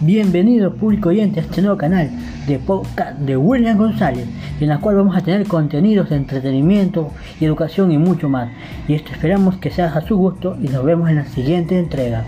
Bienvenido público oyente a este nuevo canal de podcast de William González, en la cual vamos a tener contenidos de entretenimiento y educación y mucho más. Y esto esperamos que sea a su gusto y nos vemos en la siguiente entrega.